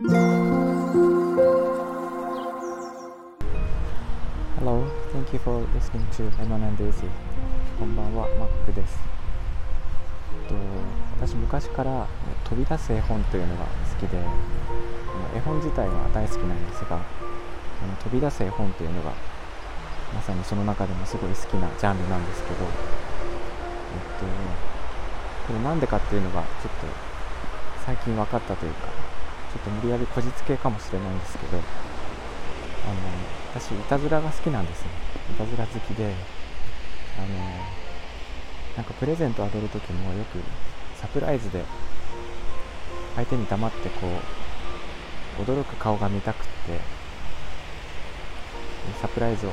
Hello, thank you for listening to Lemon and Daisy. こんばんは、マックです。と私昔から飛び出す絵本というのが好きで絵本自体は大好きなんですが飛び出す絵本というのがまさにその中でもすごい好きなジャンルなんですけど、えっと、これなんでかっていうのがちょっと最近分かったというかょっと無理やりこじつけかもしれないんですけどあの私いたずらが好きなんですねいたずら好きであのなんかプレゼントあげる時もよくサプライズで相手に黙ってこう驚く顔が見たくってサプライズを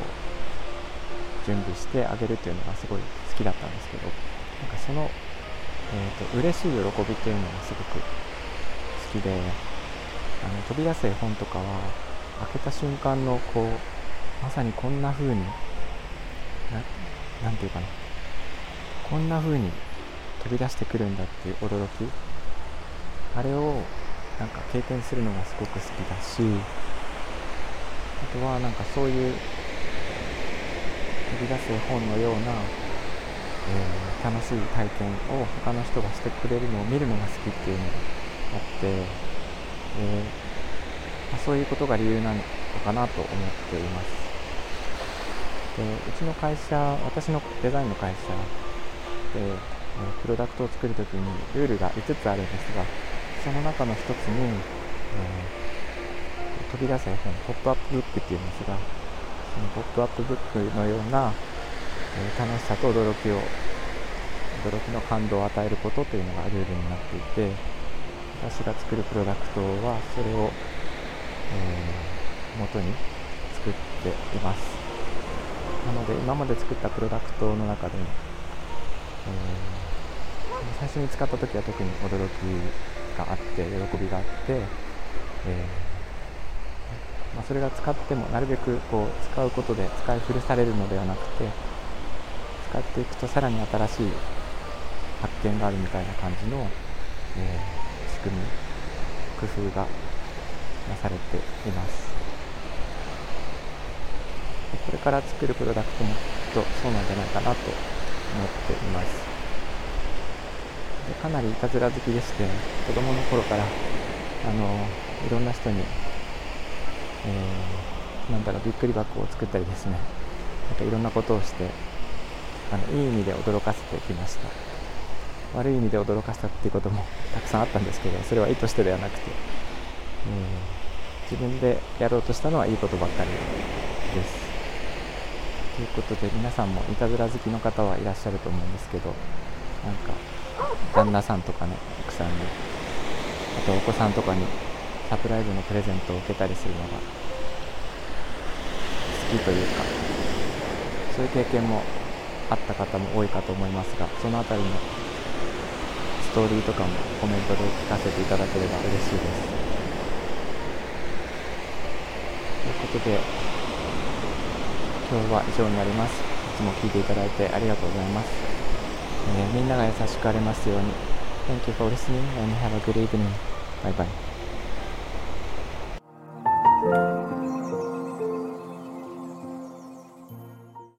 準備してあげるっていうのがすごい好きだったんですけどなんかその、えーと、嬉しい喜びっていうのがすごく好きであの飛び出す絵本とかは開けた瞬間のこうまさにこんな風に何て言うかな。こんな風に飛び出してくるんだっていう驚き。あれをなんか経験するのがすごく好きだしあとはなんかそういう飛び出す絵本のような、えー、楽しい体験を他の人がしてくれるのを見るのが好きっていうのがあって、えー、まあ、そういうことが理由なのかなと思っています。でうちの会社私のデザインの会社で、えプロダクトを作るときにルールが5つあるんですがその中の1つに、えー、飛び出す絵本ポップアップブックっていうんですがそのポップアップブックのような、え楽しさと驚きを驚きの感動を与えることというのがルールになっていて私が作るプロダクトはそれを、えー、元に作っています。なので今まで作ったプロダクトの中でも、えー、最初に使った時は特に驚きがあって喜びがあって、えーまあ、それが使ってもなるべくこう使うことで使い古されるのではなくて使っていくとさらに新しい発見があるみたいな感じの、えー、組み工夫がなされています。これから作るプロダクトもきっとそうなんじゃないかなと思っています。でかなりいたずら好きでして子供の頃からあのいろんな人にえー、なんだろうびっくり箱を作ったりですね。なんかいろんなことをしてあのいい意味で驚かせてきました。悪い意味で驚かせたっていうこともたくさんあったんですけどそれは意図してではなくて、えー、自分でやろうとしたのはいいことばっかりです。ということで皆さんもいたずら好きの方はいらっしゃると思うんですけどなんか旦那さんとかね奥さんにあとお子さんとかにサプライズのプレゼントを受けたりするのが好きというかそういう経験もあった方も多いかと思いますがその辺りのトーリーとかもコメントで聞かせていただければ嬉しいですということで今日は以上になりますいつも聞いていただいてありがとうございます、えー、みんなが優しくありますように Thank you for listening and have a good evening. Bye bye.